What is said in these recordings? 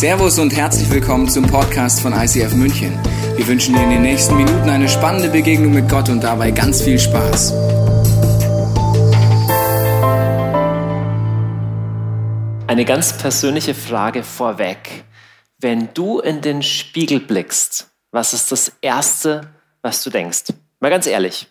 Servus und herzlich willkommen zum Podcast von ICF München. Wir wünschen dir in den nächsten Minuten eine spannende Begegnung mit Gott und dabei ganz viel Spaß. Eine ganz persönliche Frage vorweg. Wenn du in den Spiegel blickst, was ist das Erste, was du denkst? Mal ganz ehrlich.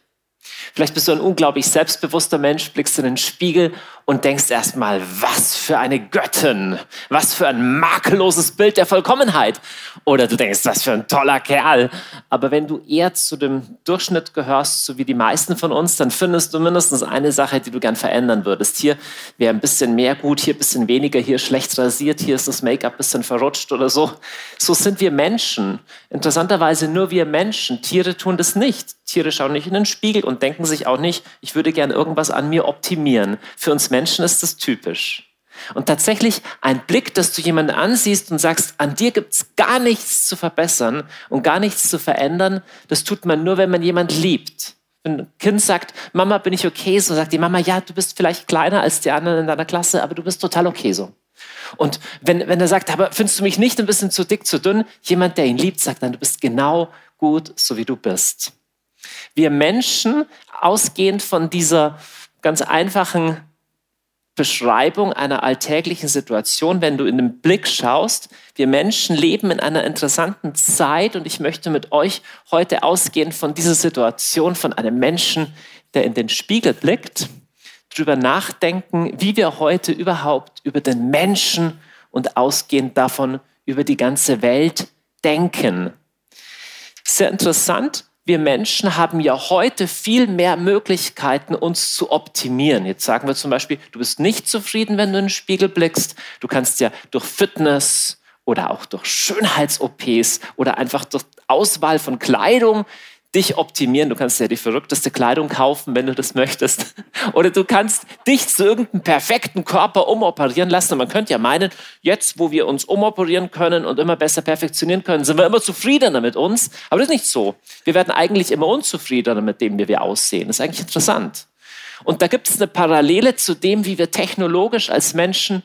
Vielleicht bist du ein unglaublich selbstbewusster Mensch, blickst in den Spiegel und denkst erstmal, was für eine Göttin, was für ein makelloses Bild der Vollkommenheit. Oder du denkst, was für ein toller Kerl. Aber wenn du eher zu dem Durchschnitt gehörst, so wie die meisten von uns, dann findest du mindestens eine Sache, die du gern verändern würdest. Hier wäre ein bisschen mehr gut, hier ein bisschen weniger, hier schlecht rasiert, hier ist das Make-up ein bisschen verrutscht oder so. So sind wir Menschen. Interessanterweise nur wir Menschen. Tiere tun das nicht. Tiere schauen nicht in den Spiegel und denken sich auch nicht, ich würde gern irgendwas an mir optimieren. Für uns Menschen ist das typisch. Und tatsächlich ein Blick, dass du jemanden ansiehst und sagst, an dir gibt es gar nichts zu verbessern und gar nichts zu verändern, das tut man nur, wenn man jemand liebt. Wenn ein Kind sagt, Mama, bin ich okay so, sagt die Mama, ja, du bist vielleicht kleiner als die anderen in deiner Klasse, aber du bist total okay so. Und wenn, wenn er sagt, aber findest du mich nicht ein bisschen zu dick, zu dünn, jemand, der ihn liebt, sagt dann, du bist genau gut, so wie du bist. Wir Menschen, ausgehend von dieser ganz einfachen Beschreibung einer alltäglichen Situation, wenn du in den Blick schaust. Wir Menschen leben in einer interessanten Zeit und ich möchte mit euch heute ausgehen von dieser Situation, von einem Menschen, der in den Spiegel blickt, darüber nachdenken, wie wir heute überhaupt über den Menschen und ausgehend davon über die ganze Welt denken. Sehr interessant, wir Menschen haben ja heute viel mehr Möglichkeiten, uns zu optimieren. Jetzt sagen wir zum Beispiel, du bist nicht zufrieden, wenn du in den Spiegel blickst. Du kannst ja durch Fitness oder auch durch Schönheits-OPs oder einfach durch Auswahl von Kleidung dich optimieren. Du kannst ja die verrückteste Kleidung kaufen, wenn du das möchtest. Oder du kannst dich zu irgendeinem perfekten Körper umoperieren lassen. Und man könnte ja meinen, jetzt, wo wir uns umoperieren können und immer besser perfektionieren können, sind wir immer zufriedener mit uns. Aber das ist nicht so. Wir werden eigentlich immer unzufriedener mit dem, wie wir aussehen. Das ist eigentlich interessant. Und da gibt es eine Parallele zu dem, wie wir technologisch als Menschen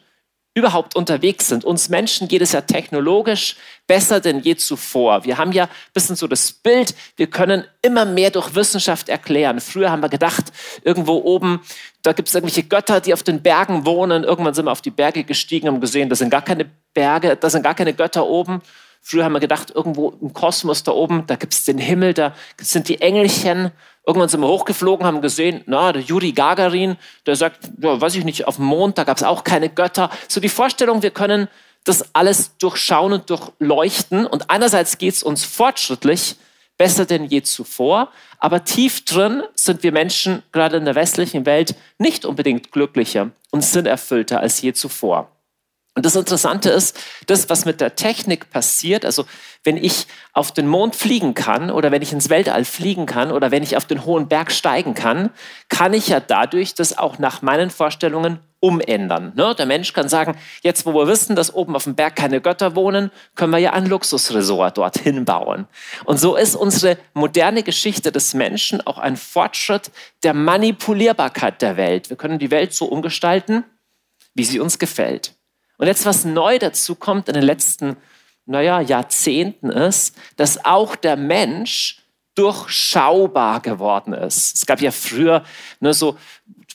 überhaupt unterwegs sind. Uns Menschen geht es ja technologisch besser denn je zuvor. Wir haben ja ein bisschen so das Bild, wir können immer mehr durch Wissenschaft erklären. Früher haben wir gedacht, irgendwo oben, da gibt es irgendwelche Götter, die auf den Bergen wohnen. Irgendwann sind wir auf die Berge gestiegen und gesehen, da sind gar keine Berge, da sind gar keine Götter oben. Früher haben wir gedacht, irgendwo im Kosmos da oben, da gibt es den Himmel, da sind die Engelchen. Irgendwann sind wir hochgeflogen, haben gesehen, na, der Juri Gagarin, der sagt, ja, weiß ich nicht, auf dem Mond, da gab es auch keine Götter. So die Vorstellung, wir können das alles durchschauen und durchleuchten. Und einerseits geht es uns fortschrittlich, besser denn je zuvor, aber tief drin sind wir Menschen, gerade in der westlichen Welt, nicht unbedingt glücklicher und sinnerfüllter als je zuvor. Und das Interessante ist, das, was mit der Technik passiert, also wenn ich auf den Mond fliegen kann oder wenn ich ins Weltall fliegen kann oder wenn ich auf den hohen Berg steigen kann, kann ich ja dadurch das auch nach meinen Vorstellungen umändern. Ne? Der Mensch kann sagen, jetzt wo wir wissen, dass oben auf dem Berg keine Götter wohnen, können wir ja ein Luxusresort dorthin bauen. Und so ist unsere moderne Geschichte des Menschen auch ein Fortschritt der Manipulierbarkeit der Welt. Wir können die Welt so umgestalten, wie sie uns gefällt. Und jetzt, was neu dazu kommt in den letzten, naja, Jahrzehnten ist, dass auch der Mensch durchschaubar geworden ist. Es gab ja früher ne, so,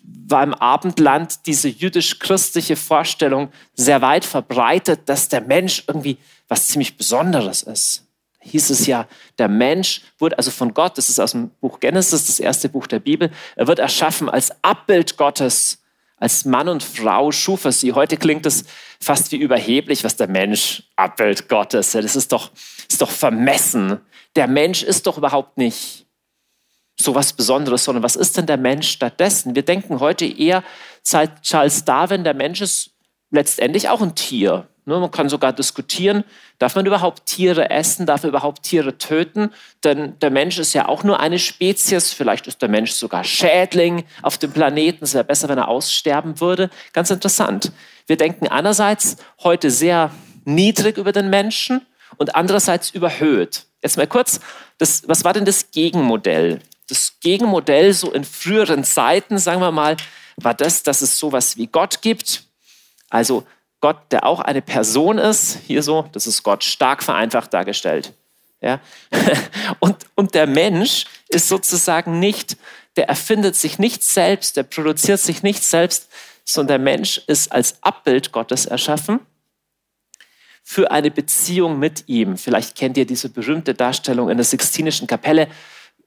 war im Abendland diese jüdisch-christliche Vorstellung sehr weit verbreitet, dass der Mensch irgendwie was ziemlich Besonderes ist. Da hieß es ja, der Mensch wurde also von Gott, das ist aus dem Buch Genesis, das erste Buch der Bibel, er wird erschaffen als Abbild Gottes als Mann und Frau schuf er sie. Heute klingt es fast wie überheblich, was der Mensch Abbild Gottes. Das ist doch, ist doch vermessen. Der Mensch ist doch überhaupt nicht so was Besonderes, sondern was ist denn der Mensch stattdessen? Wir denken heute eher seit Charles Darwin, der Mensch ist letztendlich auch ein Tier. Ne, man kann sogar diskutieren, darf man überhaupt Tiere essen, darf man überhaupt Tiere töten? Denn der Mensch ist ja auch nur eine Spezies, vielleicht ist der Mensch sogar Schädling auf dem Planeten, es wäre besser, wenn er aussterben würde. Ganz interessant. Wir denken einerseits heute sehr niedrig über den Menschen und andererseits überhöht. Jetzt mal kurz, das, was war denn das Gegenmodell? Das Gegenmodell so in früheren Zeiten, sagen wir mal, war das, dass es sowas wie Gott gibt. Also Gott, der auch eine Person ist, hier so, das ist Gott stark vereinfacht dargestellt. Ja? Und, und der Mensch ist sozusagen nicht, der erfindet sich nicht selbst, der produziert sich nicht selbst, sondern der Mensch ist als Abbild Gottes erschaffen für eine Beziehung mit ihm. Vielleicht kennt ihr diese berühmte Darstellung in der Sixtinischen Kapelle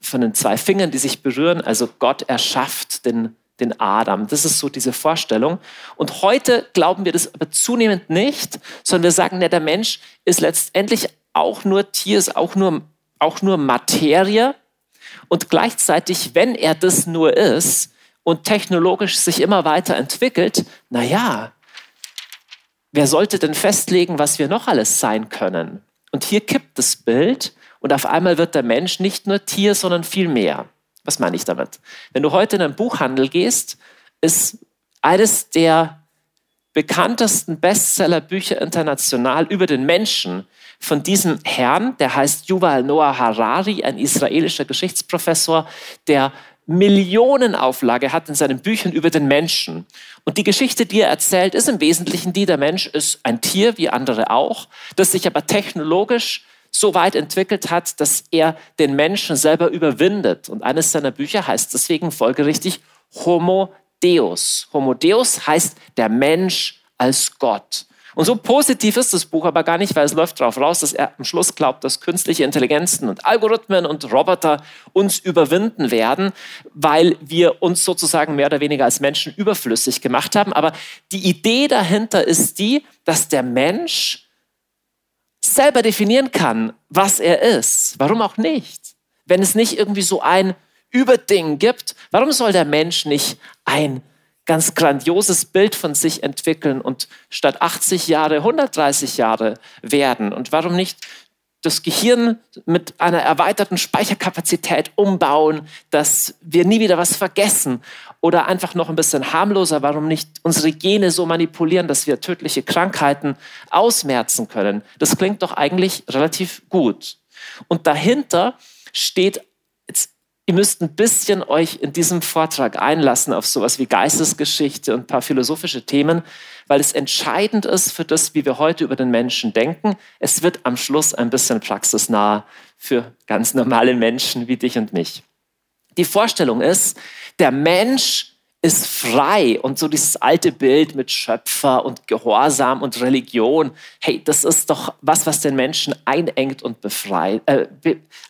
von den zwei Fingern, die sich berühren. Also Gott erschafft den den Adam. Das ist so diese Vorstellung. Und heute glauben wir das aber zunehmend nicht, sondern wir sagen, ja, der Mensch ist letztendlich auch nur Tier, ist auch nur, auch nur Materie. Und gleichzeitig, wenn er das nur ist und technologisch sich immer weiter entwickelt, naja, wer sollte denn festlegen, was wir noch alles sein können? Und hier kippt das Bild und auf einmal wird der Mensch nicht nur Tier, sondern viel mehr. Was meine ich damit? Wenn du heute in einen Buchhandel gehst, ist eines der bekanntesten Bestsellerbücher international über den Menschen von diesem Herrn, der heißt Yuval Noah Harari, ein israelischer Geschichtsprofessor, der Millionenauflage hat in seinen Büchern über den Menschen. Und die Geschichte, die er erzählt, ist im Wesentlichen die, der Mensch ist ein Tier, wie andere auch, das sich aber technologisch so weit entwickelt hat, dass er den Menschen selber überwindet. Und eines seiner Bücher heißt deswegen folgerichtig Homo Deus. Homo Deus heißt der Mensch als Gott. Und so positiv ist das Buch aber gar nicht, weil es läuft darauf raus, dass er am Schluss glaubt, dass künstliche Intelligenzen und Algorithmen und Roboter uns überwinden werden, weil wir uns sozusagen mehr oder weniger als Menschen überflüssig gemacht haben. Aber die Idee dahinter ist die, dass der Mensch selber definieren kann, was er ist. Warum auch nicht? Wenn es nicht irgendwie so ein Überding gibt, warum soll der Mensch nicht ein ganz grandioses Bild von sich entwickeln und statt 80 Jahre 130 Jahre werden? Und warum nicht das Gehirn mit einer erweiterten Speicherkapazität umbauen, dass wir nie wieder was vergessen oder einfach noch ein bisschen harmloser, warum nicht unsere Gene so manipulieren, dass wir tödliche Krankheiten ausmerzen können. Das klingt doch eigentlich relativ gut. Und dahinter steht Ihr müsst ein bisschen euch in diesem Vortrag einlassen auf sowas wie Geistesgeschichte und ein paar philosophische Themen, weil es entscheidend ist für das, wie wir heute über den Menschen denken. Es wird am Schluss ein bisschen praxisnah für ganz normale Menschen wie dich und mich. Die Vorstellung ist, der Mensch ist frei und so dieses alte Bild mit Schöpfer und Gehorsam und Religion, hey, das ist doch was, was den Menschen einengt und befreit, äh,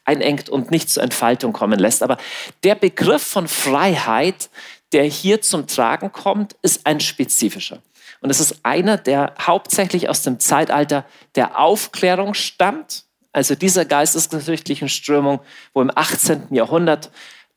einengt und nicht zur Entfaltung kommen lässt. Aber der Begriff von Freiheit, der hier zum Tragen kommt, ist ein spezifischer. Und es ist einer, der hauptsächlich aus dem Zeitalter der Aufklärung stammt, also dieser geistesgeschichtlichen Strömung, wo im 18. Jahrhundert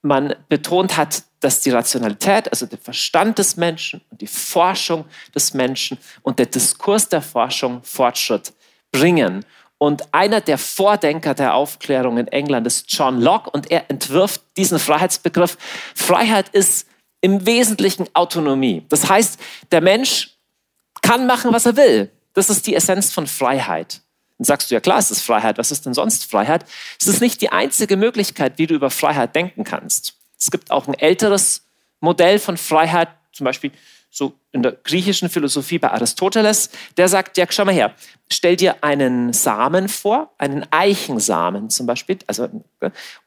man betont hat, dass die Rationalität, also der Verstand des Menschen und die Forschung des Menschen und der Diskurs der Forschung Fortschritt bringen. Und einer der Vordenker der Aufklärung in England ist John Locke und er entwirft diesen Freiheitsbegriff. Freiheit ist im Wesentlichen Autonomie. Das heißt, der Mensch kann machen, was er will. Das ist die Essenz von Freiheit. Dann sagst du, ja klar, es ist Freiheit. Was ist denn sonst Freiheit? Es ist nicht die einzige Möglichkeit, wie du über Freiheit denken kannst. Es gibt auch ein älteres Modell von Freiheit, zum Beispiel so in der griechischen Philosophie bei Aristoteles. Der sagt, ja, schau mal her, stell dir einen Samen vor, einen Eichensamen zum Beispiel. Also,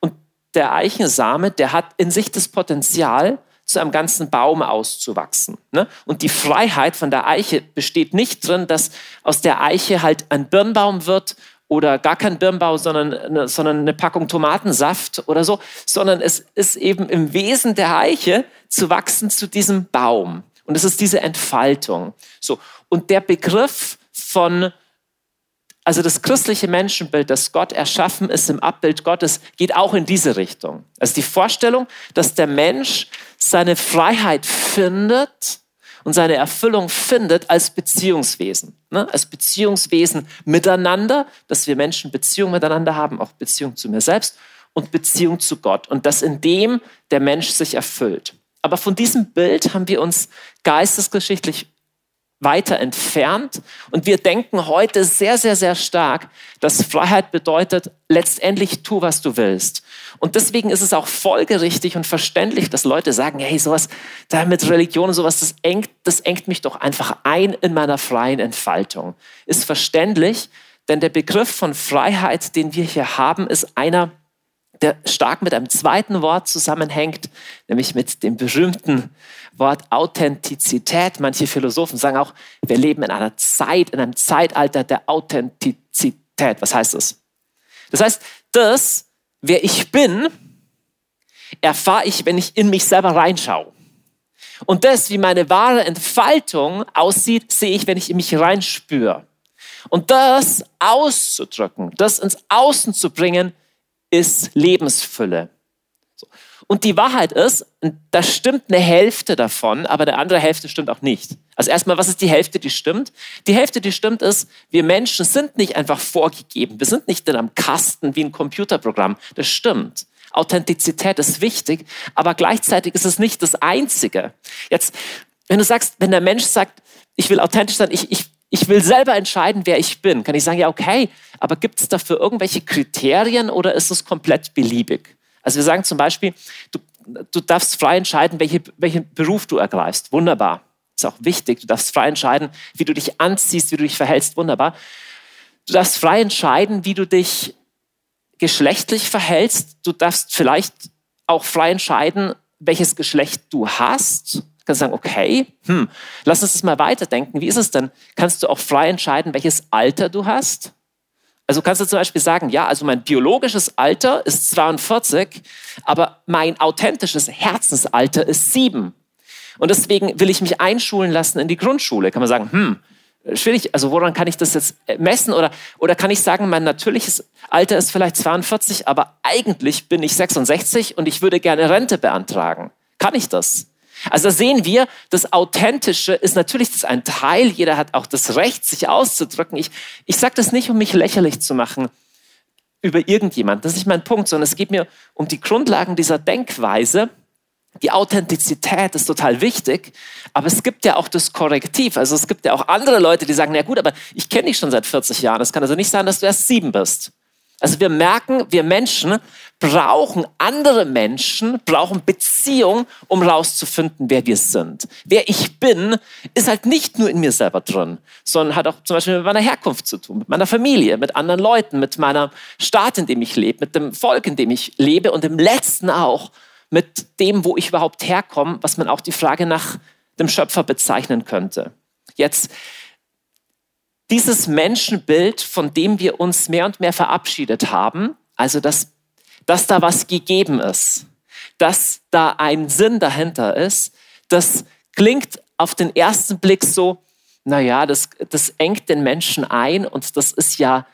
und der Eichensame, der hat in sich das Potenzial, zu einem ganzen Baum auszuwachsen. Ne? Und die Freiheit von der Eiche besteht nicht drin, dass aus der Eiche halt ein Birnbaum wird oder gar kein Birnbaum, sondern, sondern eine Packung Tomatensaft oder so, sondern es ist eben im Wesen der Eiche zu wachsen zu diesem Baum. Und es ist diese Entfaltung. So. Und der Begriff von also das christliche Menschenbild, das Gott erschaffen ist im Abbild Gottes, geht auch in diese Richtung. Also die Vorstellung, dass der Mensch seine Freiheit findet und seine Erfüllung findet als Beziehungswesen. Ne? Als Beziehungswesen miteinander, dass wir Menschen Beziehung miteinander haben, auch Beziehung zu mir selbst und Beziehung zu Gott. Und dass in dem der Mensch sich erfüllt. Aber von diesem Bild haben wir uns geistesgeschichtlich weiter entfernt. Und wir denken heute sehr, sehr, sehr stark, dass Freiheit bedeutet, letztendlich tu, was du willst. Und deswegen ist es auch folgerichtig und verständlich, dass Leute sagen, hey, sowas, da mit Religion und sowas, das engt, das engt mich doch einfach ein in meiner freien Entfaltung. Ist verständlich, denn der Begriff von Freiheit, den wir hier haben, ist einer, der stark mit einem zweiten Wort zusammenhängt, nämlich mit dem berühmten Wort Authentizität. Manche Philosophen sagen auch, wir leben in einer Zeit, in einem Zeitalter der Authentizität. Was heißt das? Das heißt, das, wer ich bin, erfahre ich, wenn ich in mich selber reinschaue. Und das, wie meine wahre Entfaltung aussieht, sehe ich, wenn ich in mich reinspüre. Und das auszudrücken, das ins Außen zu bringen, ist Lebensfülle. Und die Wahrheit ist, da stimmt eine Hälfte davon, aber der andere Hälfte stimmt auch nicht. Also erstmal, was ist die Hälfte, die stimmt? Die Hälfte, die stimmt, ist, wir Menschen sind nicht einfach vorgegeben. Wir sind nicht in einem Kasten wie ein Computerprogramm. Das stimmt. Authentizität ist wichtig, aber gleichzeitig ist es nicht das Einzige. Jetzt, wenn du sagst, wenn der Mensch sagt, ich will authentisch sein, ich, ich, ich will selber entscheiden, wer ich bin, kann ich sagen, ja, okay, aber gibt es dafür irgendwelche Kriterien oder ist es komplett beliebig? Also wir sagen zum Beispiel, du, du darfst frei entscheiden, welche, welchen Beruf du ergreifst. Wunderbar. Ist auch wichtig. Du darfst frei entscheiden, wie du dich anziehst, wie du dich verhältst. Wunderbar. Du darfst frei entscheiden, wie du dich geschlechtlich verhältst. Du darfst vielleicht auch frei entscheiden, welches Geschlecht du hast kannst sagen, okay, hm, lass uns das mal weiterdenken. Wie ist es denn? Kannst du auch frei entscheiden, welches Alter du hast? Also kannst du zum Beispiel sagen, ja, also mein biologisches Alter ist 42, aber mein authentisches Herzensalter ist 7. Und deswegen will ich mich einschulen lassen in die Grundschule. Kann man sagen, hm, schwierig, also woran kann ich das jetzt messen? Oder, oder kann ich sagen, mein natürliches Alter ist vielleicht 42, aber eigentlich bin ich 66 und ich würde gerne Rente beantragen. Kann ich das? Also da sehen wir, das Authentische ist natürlich das ein Teil. Jeder hat auch das Recht, sich auszudrücken. Ich, ich sage das nicht, um mich lächerlich zu machen über irgendjemand. Das ist nicht mein Punkt, sondern es geht mir um die Grundlagen dieser Denkweise. Die Authentizität ist total wichtig, aber es gibt ja auch das Korrektiv. Also es gibt ja auch andere Leute, die sagen, na gut, aber ich kenne dich schon seit 40 Jahren. Es kann also nicht sein, dass du erst sieben bist. Also wir merken, wir Menschen brauchen andere Menschen, brauchen Beziehung, um rauszufinden, wer wir sind. Wer ich bin, ist halt nicht nur in mir selber drin, sondern hat auch zum Beispiel mit meiner Herkunft zu tun, mit meiner Familie, mit anderen Leuten, mit meiner Staat, in dem ich lebe, mit dem Volk, in dem ich lebe und im letzten auch mit dem, wo ich überhaupt herkomme, was man auch die Frage nach dem Schöpfer bezeichnen könnte. Jetzt dieses Menschenbild, von dem wir uns mehr und mehr verabschiedet haben, also dass, dass da was gegeben ist, dass da ein Sinn dahinter ist, das klingt auf den ersten Blick so, naja, das, das engt den Menschen ein und das ist ja,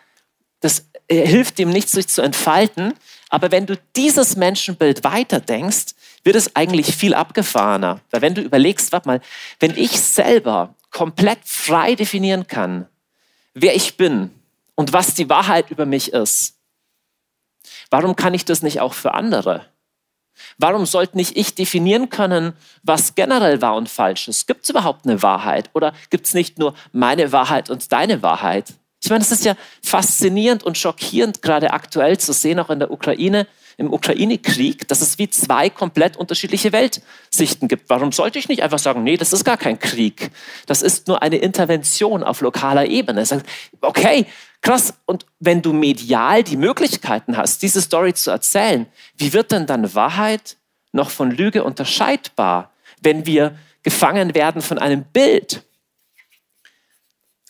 das hilft ihm nicht, sich zu entfalten. Aber wenn du dieses Menschenbild weiterdenkst, wird es eigentlich viel abgefahrener. Weil wenn du überlegst, warte mal, wenn ich selber komplett frei definieren kann, wer ich bin und was die Wahrheit über mich ist, warum kann ich das nicht auch für andere? Warum sollte nicht ich definieren können, was generell wahr und falsch ist? Gibt es überhaupt eine Wahrheit oder gibt es nicht nur meine Wahrheit und deine Wahrheit? Ich meine, es ist ja faszinierend und schockierend, gerade aktuell zu sehen, auch in der Ukraine, im Ukraine-Krieg, dass es wie zwei komplett unterschiedliche Weltsichten gibt. Warum sollte ich nicht einfach sagen, nee, das ist gar kein Krieg. Das ist nur eine Intervention auf lokaler Ebene. Okay, krass. Und wenn du medial die Möglichkeiten hast, diese Story zu erzählen, wie wird denn dann Wahrheit noch von Lüge unterscheidbar, wenn wir gefangen werden von einem Bild?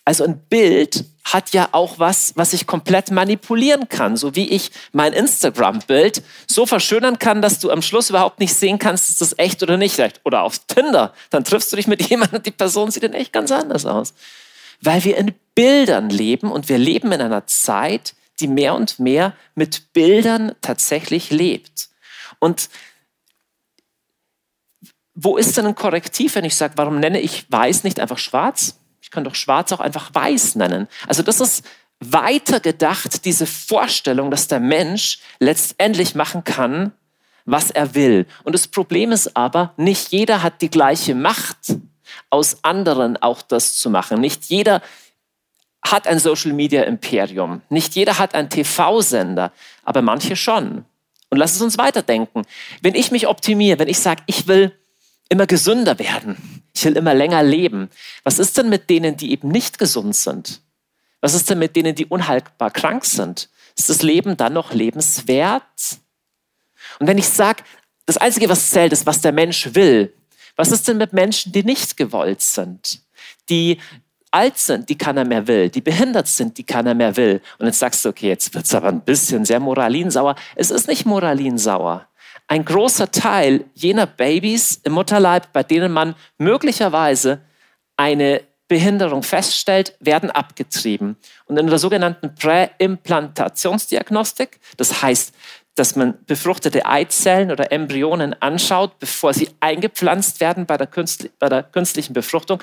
Also ein Bild hat ja auch was, was ich komplett manipulieren kann, so wie ich mein Instagram-Bild so verschönern kann, dass du am Schluss überhaupt nicht sehen kannst, ist das echt oder nicht echt. Oder auf Tinder, dann triffst du dich mit jemandem und die Person sieht dann echt ganz anders aus. Weil wir in Bildern leben und wir leben in einer Zeit, die mehr und mehr mit Bildern tatsächlich lebt. Und wo ist denn ein Korrektiv, wenn ich sage, warum nenne ich weiß nicht einfach schwarz? Ich kann doch schwarz auch einfach weiß nennen. Also das ist weiter gedacht, diese Vorstellung, dass der Mensch letztendlich machen kann, was er will. Und das Problem ist aber, nicht jeder hat die gleiche Macht. aus anderen auch das zu machen. Nicht jeder hat ein Social Media Imperium. Nicht jeder hat einen TV-Sender, aber manche schon. Und lass es uns weiterdenken. Wenn ich mich optimiere, wenn ich sage, ich will immer gesünder werden, ich will immer länger leben, was ist denn mit denen, die eben nicht gesund sind? Was ist denn mit denen, die unhaltbar krank sind? Ist das Leben dann noch lebenswert? Und wenn ich sage, das Einzige, was zählt, ist, was der Mensch will, was ist denn mit Menschen, die nicht gewollt sind? Die alt sind, die keiner mehr will, die behindert sind, die keiner mehr will. Und jetzt sagst du, okay, jetzt wird es aber ein bisschen sehr moralinsauer. Es ist nicht moralinsauer. Ein großer Teil jener Babys im Mutterleib, bei denen man möglicherweise eine Behinderung feststellt, werden abgetrieben. Und in der sogenannten Präimplantationsdiagnostik, das heißt, dass man befruchtete Eizellen oder Embryonen anschaut, bevor sie eingepflanzt werden bei der, bei der künstlichen Befruchtung,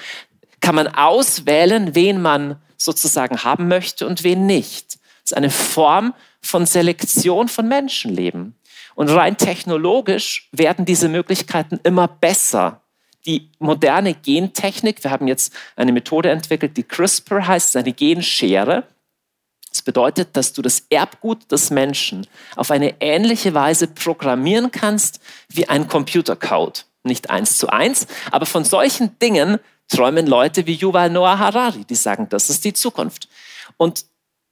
kann man auswählen, wen man sozusagen haben möchte und wen nicht. Das ist eine Form von Selektion von Menschenleben. Und rein technologisch werden diese Möglichkeiten immer besser. Die moderne Gentechnik, wir haben jetzt eine Methode entwickelt, die CRISPR heißt, eine Genschere. Das bedeutet, dass du das Erbgut des Menschen auf eine ähnliche Weise programmieren kannst wie ein Computercode. Nicht eins zu eins, aber von solchen Dingen träumen Leute wie Yuval Noah Harari, die sagen, das ist die Zukunft. Und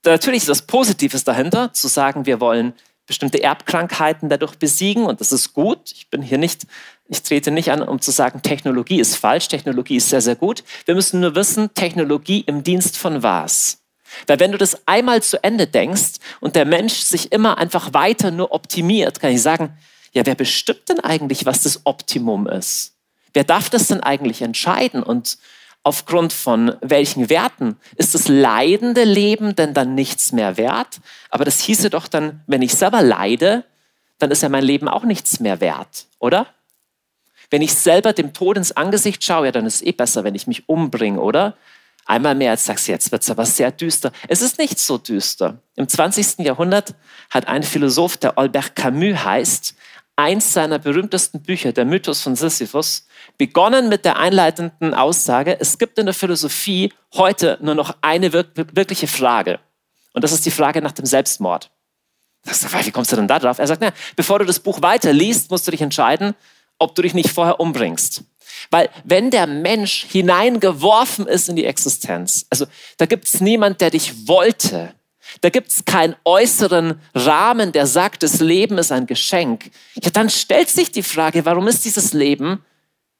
natürlich ist das Positives dahinter, zu sagen, wir wollen bestimmte Erbkrankheiten dadurch besiegen und das ist gut. Ich bin hier nicht, ich trete nicht an, um zu sagen, Technologie ist falsch, Technologie ist sehr, sehr gut. Wir müssen nur wissen, Technologie im Dienst von was? Weil wenn du das einmal zu Ende denkst und der Mensch sich immer einfach weiter nur optimiert, kann ich sagen, ja, wer bestimmt denn eigentlich, was das Optimum ist? Wer darf das denn eigentlich entscheiden? Und aufgrund von welchen Werten ist das leidende Leben denn dann nichts mehr wert? Aber das hieße doch dann, wenn ich selber leide, dann ist ja mein Leben auch nichts mehr wert, oder? Wenn ich selber dem Tod ins Angesicht schaue, ja, dann ist es eh besser, wenn ich mich umbringe, oder? Einmal mehr als sagst, jetzt wird es aber sehr düster. Es ist nicht so düster. Im 20. Jahrhundert hat ein Philosoph, der Albert Camus heißt, eins seiner berühmtesten Bücher, der Mythos von Sisyphus, begonnen mit der einleitenden Aussage, es gibt in der Philosophie heute nur noch eine wirkliche Frage. Und das ist die Frage nach dem Selbstmord. Wie kommst du denn da drauf? Er sagt, na, bevor du das Buch weiterliest, musst du dich entscheiden, ob du dich nicht vorher umbringst. Weil wenn der Mensch hineingeworfen ist in die Existenz, also da gibt es niemand, der dich wollte, da gibt es keinen äußeren Rahmen, der sagt, das Leben ist ein Geschenk. Ja, dann stellt sich die Frage, warum ist dieses Leben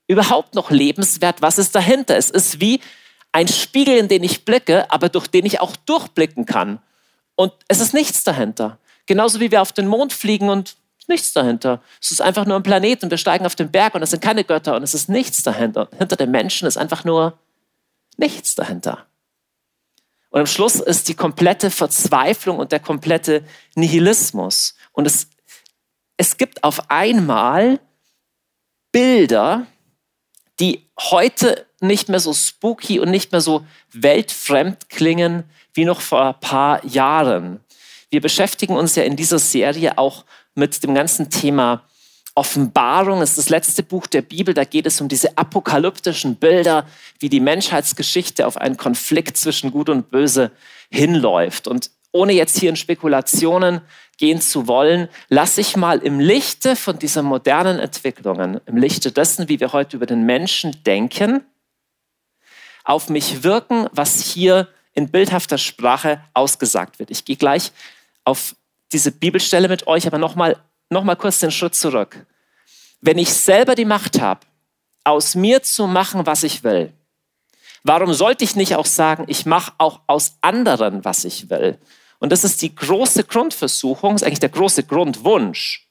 überhaupt noch lebenswert? Was ist dahinter? Es ist wie ein Spiegel, in den ich blicke, aber durch den ich auch durchblicken kann. Und es ist nichts dahinter. Genauso wie wir auf den Mond fliegen und nichts dahinter. Es ist einfach nur ein Planet und wir steigen auf den Berg und es sind keine Götter und es ist nichts dahinter. Hinter dem Menschen ist einfach nur nichts dahinter. Und am Schluss ist die komplette Verzweiflung und der komplette Nihilismus. Und es, es gibt auf einmal Bilder, die heute nicht mehr so spooky und nicht mehr so weltfremd klingen wie noch vor ein paar Jahren. Wir beschäftigen uns ja in dieser Serie auch mit dem ganzen Thema Offenbarung ist das letzte Buch der Bibel. Da geht es um diese apokalyptischen Bilder, wie die Menschheitsgeschichte auf einen Konflikt zwischen Gut und Böse hinläuft. Und ohne jetzt hier in Spekulationen gehen zu wollen, lasse ich mal im Lichte von diesen modernen Entwicklungen, im Lichte dessen, wie wir heute über den Menschen denken, auf mich wirken, was hier in bildhafter Sprache ausgesagt wird. Ich gehe gleich auf diese Bibelstelle mit euch, aber nochmal nochmal kurz den Schritt zurück. Wenn ich selber die Macht habe, aus mir zu machen, was ich will, warum sollte ich nicht auch sagen, ich mache auch aus anderen, was ich will? Und das ist die große Grundversuchung, ist eigentlich der große Grundwunsch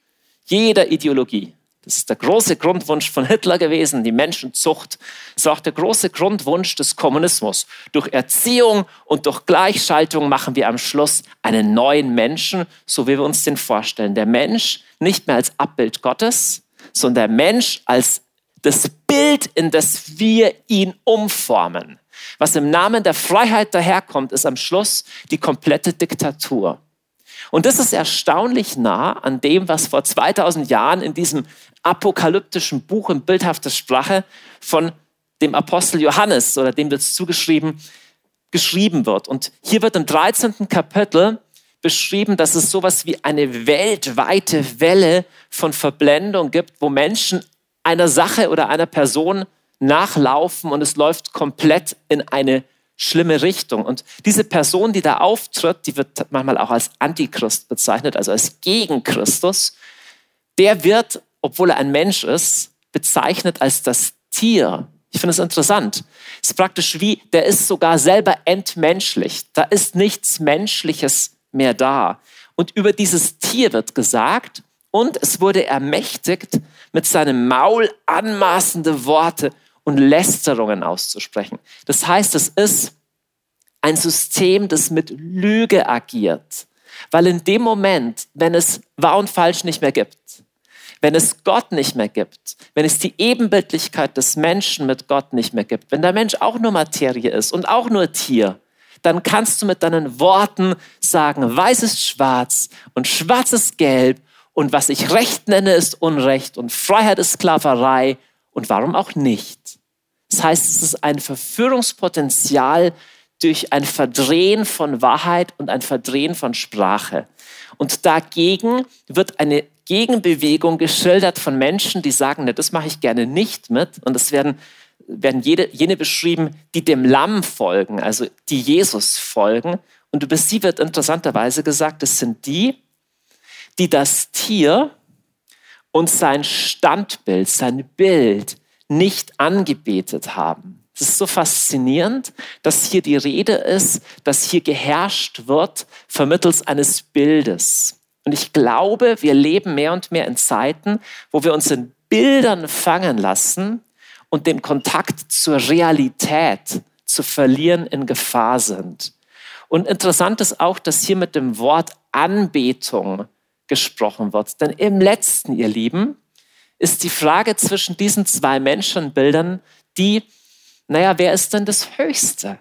jeder Ideologie. Das ist der große Grundwunsch von Hitler gewesen, die Menschenzucht. Das ist auch der große Grundwunsch des Kommunismus. Durch Erziehung und durch Gleichschaltung machen wir am Schluss einen neuen Menschen, so wie wir uns den vorstellen. Der Mensch nicht mehr als Abbild Gottes, sondern der Mensch als das Bild, in das wir ihn umformen. Was im Namen der Freiheit daherkommt, ist am Schluss die komplette Diktatur. Und das ist erstaunlich nah an dem, was vor 2000 Jahren in diesem apokalyptischen Buch in bildhafter Sprache von dem Apostel Johannes oder dem wird es zugeschrieben, geschrieben wird. Und hier wird im 13. Kapitel beschrieben, dass es sowas wie eine weltweite Welle von Verblendung gibt, wo Menschen einer Sache oder einer Person nachlaufen und es läuft komplett in eine schlimme Richtung. Und diese Person, die da auftritt, die wird manchmal auch als Antichrist bezeichnet, also als Gegenchristus, der wird, obwohl er ein Mensch ist, bezeichnet als das Tier. Ich finde es interessant. Es ist praktisch wie, der ist sogar selber entmenschlicht. Da ist nichts Menschliches mehr da. Und über dieses Tier wird gesagt, und es wurde ermächtigt, mit seinem Maul anmaßende Worte und Lästerungen auszusprechen. Das heißt, es ist ein System, das mit Lüge agiert. Weil in dem Moment, wenn es wahr und falsch nicht mehr gibt, wenn es Gott nicht mehr gibt, wenn es die Ebenbildlichkeit des Menschen mit Gott nicht mehr gibt, wenn der Mensch auch nur Materie ist und auch nur Tier, dann kannst du mit deinen Worten sagen, weiß ist schwarz und schwarz ist gelb und was ich Recht nenne ist Unrecht und Freiheit ist Sklaverei und warum auch nicht. Das heißt, es ist ein Verführungspotenzial durch ein Verdrehen von Wahrheit und ein Verdrehen von Sprache. Und dagegen wird eine Gegenbewegung geschildert von Menschen, die sagen, ne, das mache ich gerne nicht mit. Und es werden werden jede, jene beschrieben, die dem Lamm folgen, also die Jesus folgen. Und über sie wird interessanterweise gesagt, es sind die, die das Tier und sein Standbild, sein Bild nicht angebetet haben. Es ist so faszinierend, dass hier die Rede ist, dass hier geherrscht wird vermittels eines Bildes. Und ich glaube, wir leben mehr und mehr in Zeiten, wo wir uns in Bildern fangen lassen, und den Kontakt zur Realität zu verlieren in Gefahr sind. Und interessant ist auch, dass hier mit dem Wort Anbetung gesprochen wird. Denn im letzten, ihr Lieben, ist die Frage zwischen diesen zwei Menschenbildern die, naja, wer ist denn das Höchste?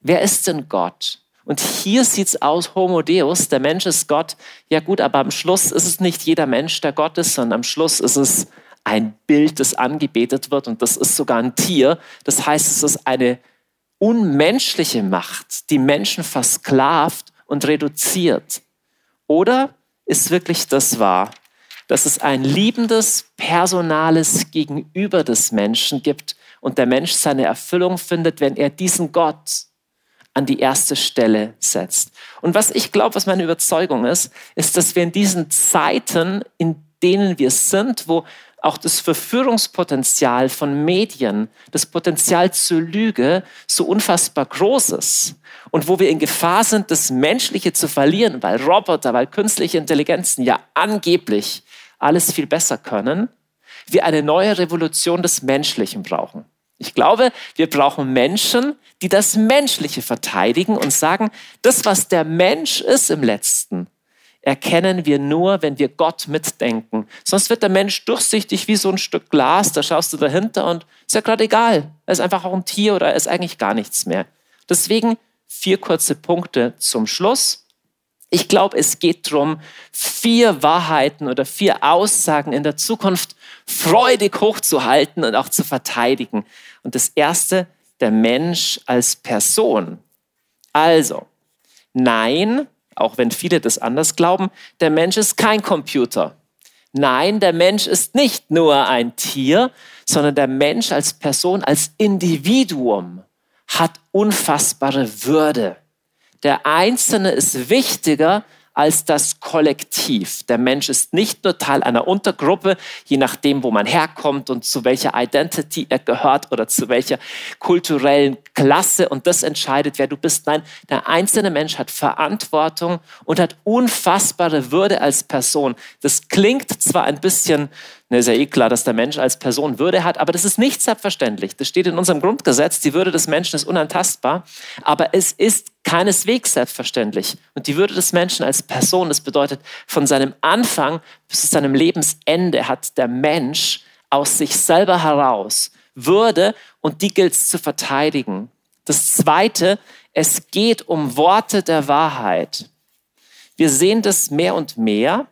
Wer ist denn Gott? Und hier sieht es aus, Homo Deus, der Mensch ist Gott. Ja gut, aber am Schluss ist es nicht jeder Mensch, der Gott ist, sondern am Schluss ist es ein Bild, das angebetet wird und das ist sogar ein Tier. Das heißt, es ist eine unmenschliche Macht, die Menschen versklavt und reduziert. Oder ist wirklich das wahr, dass es ein liebendes, personales Gegenüber des Menschen gibt und der Mensch seine Erfüllung findet, wenn er diesen Gott an die erste Stelle setzt. Und was ich glaube, was meine Überzeugung ist, ist, dass wir in diesen Zeiten, in denen wir sind, wo auch das Verführungspotenzial von Medien, das Potenzial zur Lüge so unfassbar groß ist. Und wo wir in Gefahr sind, das Menschliche zu verlieren, weil Roboter, weil künstliche Intelligenzen ja angeblich alles viel besser können, wir eine neue Revolution des Menschlichen brauchen. Ich glaube, wir brauchen Menschen, die das Menschliche verteidigen und sagen, das, was der Mensch ist im letzten, erkennen wir nur, wenn wir Gott mitdenken. Sonst wird der Mensch durchsichtig wie so ein Stück Glas, da schaust du dahinter und ist ja gerade egal. Er ist einfach auch ein Tier oder er ist eigentlich gar nichts mehr. Deswegen vier kurze Punkte zum Schluss. Ich glaube, es geht darum, vier Wahrheiten oder vier Aussagen in der Zukunft freudig hochzuhalten und auch zu verteidigen. Und das erste, der Mensch als Person. Also, nein, auch wenn viele das anders glauben, der Mensch ist kein Computer. Nein, der Mensch ist nicht nur ein Tier, sondern der Mensch als Person, als Individuum hat unfassbare Würde. Der Einzelne ist wichtiger als das Kollektiv. Der Mensch ist nicht nur Teil einer Untergruppe, je nachdem, wo man herkommt und zu welcher Identity er gehört oder zu welcher kulturellen Klasse und das entscheidet, wer du bist. Nein, der einzelne Mensch hat Verantwortung und hat unfassbare Würde als Person. Das klingt zwar ein bisschen Ne, ist ja eh klar, dass der Mensch als Person Würde hat, aber das ist nicht selbstverständlich. Das steht in unserem Grundgesetz, die Würde des Menschen ist unantastbar, aber es ist keineswegs selbstverständlich. Und die Würde des Menschen als Person, das bedeutet, von seinem Anfang bis zu seinem Lebensende hat der Mensch aus sich selber heraus Würde und die gilt es zu verteidigen. Das Zweite, es geht um Worte der Wahrheit. Wir sehen das mehr und mehr.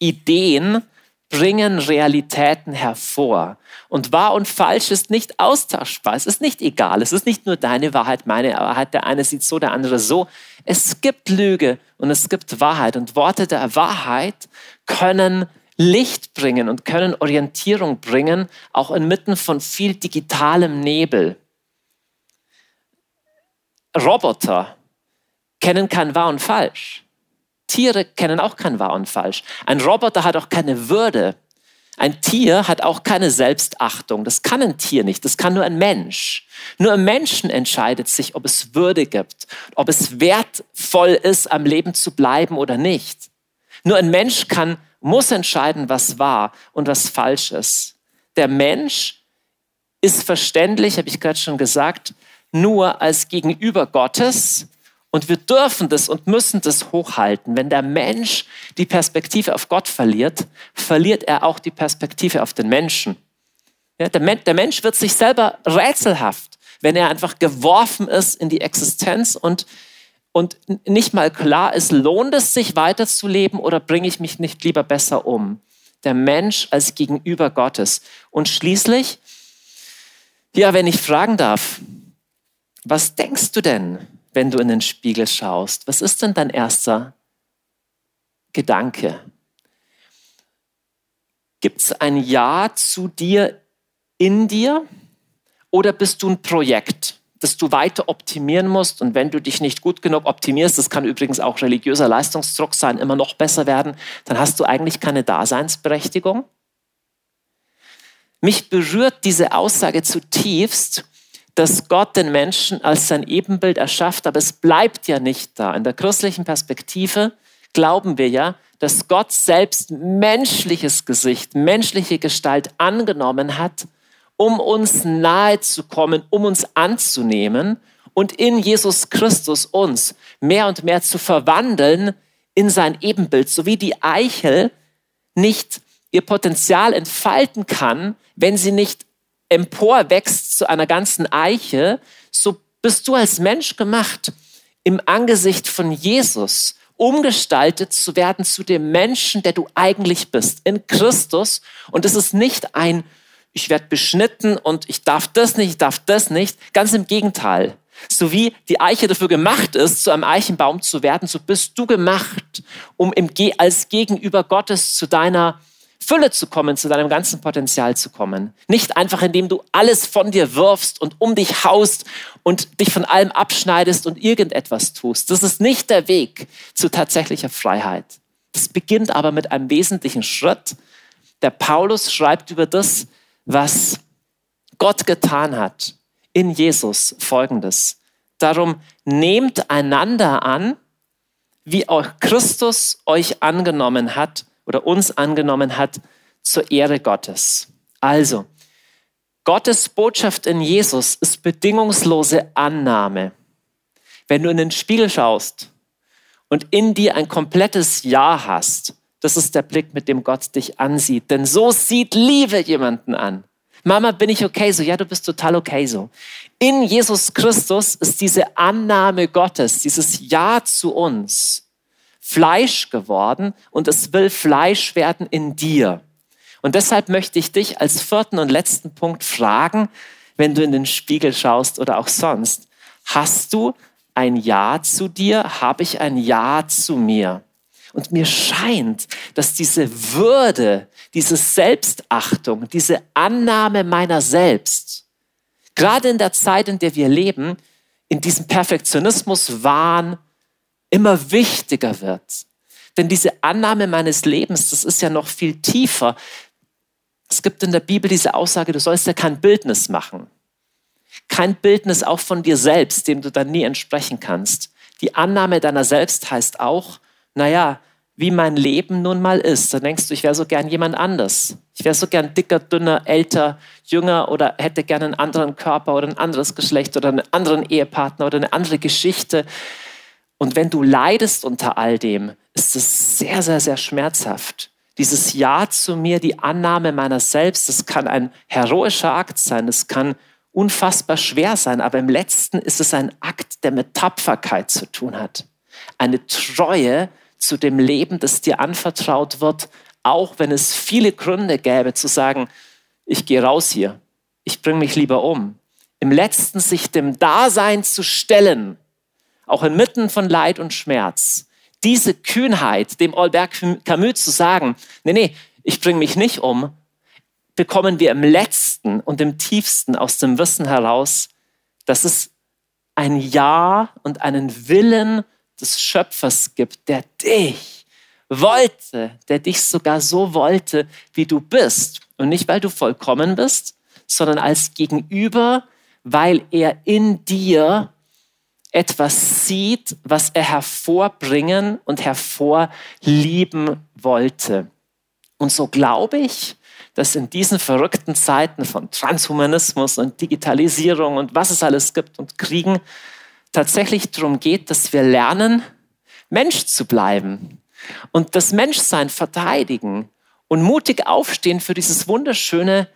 Ideen bringen Realitäten hervor. Und wahr und falsch ist nicht austauschbar. Es ist nicht egal. Es ist nicht nur deine Wahrheit, meine Wahrheit. Der eine sieht so, der andere so. Es gibt Lüge und es gibt Wahrheit. Und Worte der Wahrheit können Licht bringen und können Orientierung bringen, auch inmitten von viel digitalem Nebel. Roboter kennen kein Wahr und Falsch. Tiere kennen auch kein Wahr und Falsch. Ein Roboter hat auch keine Würde. Ein Tier hat auch keine Selbstachtung. Das kann ein Tier nicht. Das kann nur ein Mensch. Nur ein Menschen entscheidet sich, ob es Würde gibt, ob es wertvoll ist, am Leben zu bleiben oder nicht. Nur ein Mensch kann, muss entscheiden, was wahr und was falsch ist. Der Mensch ist verständlich, habe ich gerade schon gesagt, nur als Gegenüber Gottes und wir dürfen das und müssen das hochhalten. Wenn der Mensch die Perspektive auf Gott verliert, verliert er auch die Perspektive auf den Menschen. Ja, der, Men der Mensch wird sich selber rätselhaft, wenn er einfach geworfen ist in die Existenz und, und nicht mal klar ist, lohnt es sich weiterzuleben oder bringe ich mich nicht lieber besser um? Der Mensch als Gegenüber Gottes. Und schließlich, ja, wenn ich fragen darf, was denkst du denn, wenn du in den Spiegel schaust? Was ist denn dein erster Gedanke? Gibt es ein Ja zu dir in dir oder bist du ein Projekt, das du weiter optimieren musst? Und wenn du dich nicht gut genug optimierst, das kann übrigens auch religiöser Leistungsdruck sein, immer noch besser werden, dann hast du eigentlich keine Daseinsberechtigung. Mich berührt diese Aussage zutiefst, dass Gott den Menschen als sein Ebenbild erschafft, aber es bleibt ja nicht da. In der christlichen Perspektive glauben wir ja, dass Gott selbst menschliches Gesicht, menschliche Gestalt angenommen hat, um uns nahe zu kommen, um uns anzunehmen und in Jesus Christus uns mehr und mehr zu verwandeln in sein Ebenbild, so wie die Eichel nicht ihr Potenzial entfalten kann, wenn sie nicht emporwächst zu einer ganzen Eiche, so bist du als Mensch gemacht, im Angesicht von Jesus umgestaltet zu werden zu dem Menschen, der du eigentlich bist, in Christus. Und es ist nicht ein, ich werde beschnitten und ich darf das nicht, ich darf das nicht. Ganz im Gegenteil. So wie die Eiche dafür gemacht ist, zu einem Eichenbaum zu werden, so bist du gemacht, um im Ge als Gegenüber Gottes zu deiner Fülle zu kommen, zu deinem ganzen Potenzial zu kommen. Nicht einfach, indem du alles von dir wirfst und um dich haust und dich von allem abschneidest und irgendetwas tust. Das ist nicht der Weg zu tatsächlicher Freiheit. Das beginnt aber mit einem wesentlichen Schritt. Der Paulus schreibt über das, was Gott getan hat in Jesus folgendes. Darum nehmt einander an, wie auch Christus euch angenommen hat oder uns angenommen hat zur Ehre Gottes. Also, Gottes Botschaft in Jesus ist bedingungslose Annahme. Wenn du in den Spiegel schaust und in dir ein komplettes Ja hast, das ist der Blick, mit dem Gott dich ansieht. Denn so sieht Liebe jemanden an. Mama, bin ich okay so? Ja, du bist total okay so. In Jesus Christus ist diese Annahme Gottes, dieses Ja zu uns, Fleisch geworden und es will Fleisch werden in dir. Und deshalb möchte ich dich als vierten und letzten Punkt fragen, wenn du in den Spiegel schaust oder auch sonst, hast du ein Ja zu dir? Habe ich ein Ja zu mir? Und mir scheint, dass diese Würde, diese Selbstachtung, diese Annahme meiner selbst, gerade in der Zeit, in der wir leben, in diesem Perfektionismus, Wahn, immer wichtiger wird. Denn diese Annahme meines Lebens, das ist ja noch viel tiefer. Es gibt in der Bibel diese Aussage, du sollst ja kein Bildnis machen. Kein Bildnis auch von dir selbst, dem du dann nie entsprechen kannst. Die Annahme deiner selbst heißt auch, naja, wie mein Leben nun mal ist. Dann denkst du, ich wäre so gern jemand anders. Ich wäre so gern dicker, dünner, älter, jünger oder hätte gern einen anderen Körper oder ein anderes Geschlecht oder einen anderen Ehepartner oder eine andere Geschichte. Und wenn du leidest unter all dem, ist es sehr, sehr, sehr schmerzhaft. Dieses Ja zu mir, die Annahme meiner selbst, das kann ein heroischer Akt sein, es kann unfassbar schwer sein, aber im letzten ist es ein Akt, der mit Tapferkeit zu tun hat. Eine Treue zu dem Leben, das dir anvertraut wird, auch wenn es viele Gründe gäbe zu sagen, ich gehe raus hier, ich bringe mich lieber um. Im letzten sich dem Dasein zu stellen, auch inmitten von Leid und Schmerz. Diese Kühnheit, dem Albert Camus zu sagen, nee, nee, ich bringe mich nicht um, bekommen wir im letzten und im tiefsten aus dem Wissen heraus, dass es ein Ja und einen Willen des Schöpfers gibt, der dich wollte, der dich sogar so wollte, wie du bist. Und nicht, weil du vollkommen bist, sondern als Gegenüber, weil er in dir etwas sieht, was er hervorbringen und hervorlieben wollte. Und so glaube ich, dass in diesen verrückten Zeiten von Transhumanismus und Digitalisierung und was es alles gibt und Kriegen tatsächlich darum geht, dass wir lernen, Mensch zu bleiben und das Menschsein verteidigen und mutig aufstehen für dieses wunderschöne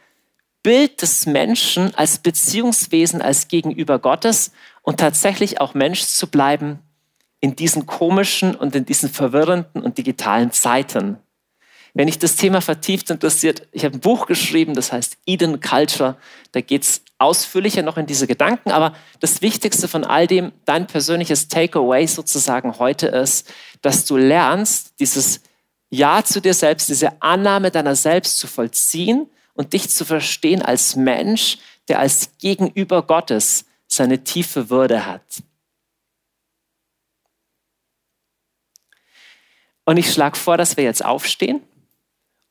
Bild des Menschen als Beziehungswesen, als Gegenüber Gottes und tatsächlich auch Mensch zu bleiben in diesen komischen und in diesen verwirrenden und digitalen Zeiten. Wenn dich das Thema vertieft interessiert, ich habe ein Buch geschrieben, das heißt Eden Culture. Da geht es ausführlicher noch in diese Gedanken. Aber das Wichtigste von all dem, dein persönliches Takeaway sozusagen heute ist, dass du lernst, dieses Ja zu dir selbst, diese Annahme deiner selbst zu vollziehen und dich zu verstehen als Mensch, der als Gegenüber Gottes seine tiefe Würde hat. Und ich schlage vor, dass wir jetzt aufstehen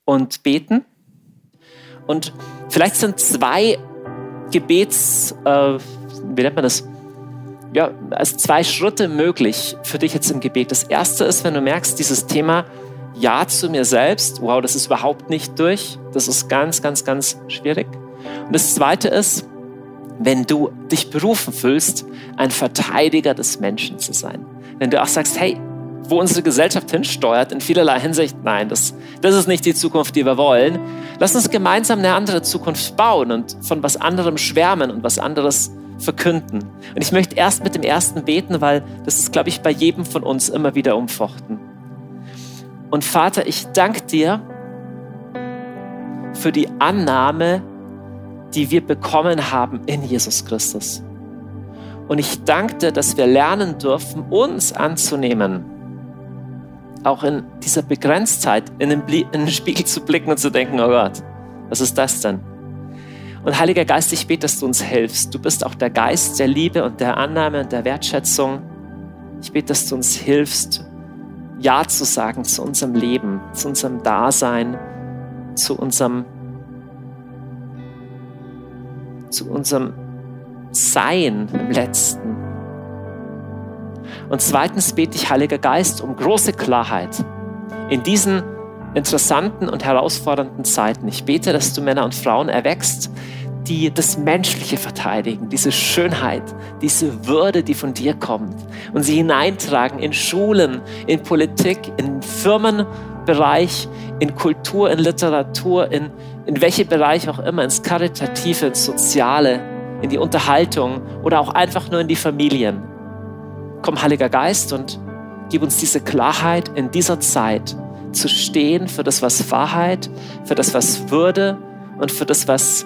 und beten. Und vielleicht sind zwei Gebets, äh, wie nennt man das? Ja, also zwei Schritte möglich für dich jetzt im Gebet. Das erste ist, wenn du merkst, dieses Thema Ja zu mir selbst, wow, das ist überhaupt nicht durch. Das ist ganz, ganz, ganz schwierig. Und das zweite ist, wenn du dich berufen fühlst, ein Verteidiger des Menschen zu sein. Wenn du auch sagst, hey, wo unsere Gesellschaft hinsteuert, in vielerlei Hinsicht, nein, das, das ist nicht die Zukunft, die wir wollen. Lass uns gemeinsam eine andere Zukunft bauen und von was anderem schwärmen und was anderes verkünden. Und ich möchte erst mit dem ersten beten, weil das ist, glaube ich, bei jedem von uns immer wieder umfochten. Und Vater, ich danke dir für die Annahme, die wir bekommen haben in Jesus Christus. Und ich danke dir, dass wir lernen dürfen, uns anzunehmen auch in dieser Begrenztheit in den, in den Spiegel zu blicken und zu denken, oh Gott, was ist das denn? Und Heiliger Geist, ich bete, dass du uns hilfst. Du bist auch der Geist der Liebe und der Annahme und der Wertschätzung. Ich bete, dass du uns hilfst, Ja zu sagen zu unserem Leben, zu unserem Dasein, zu unserem, zu unserem Sein im Letzten. Und zweitens bete ich, Heiliger Geist, um große Klarheit in diesen interessanten und herausfordernden Zeiten. Ich bete, dass du Männer und Frauen erwächst, die das Menschliche verteidigen, diese Schönheit, diese Würde, die von dir kommt und sie hineintragen in Schulen, in Politik, in Firmenbereich, in Kultur, in Literatur, in, in welche Bereich auch immer, ins Karitative, ins Soziale, in die Unterhaltung oder auch einfach nur in die Familien. Komm, Heiliger Geist, und gib uns diese Klarheit in dieser Zeit zu stehen für das, was Wahrheit, für das, was Würde und für das, was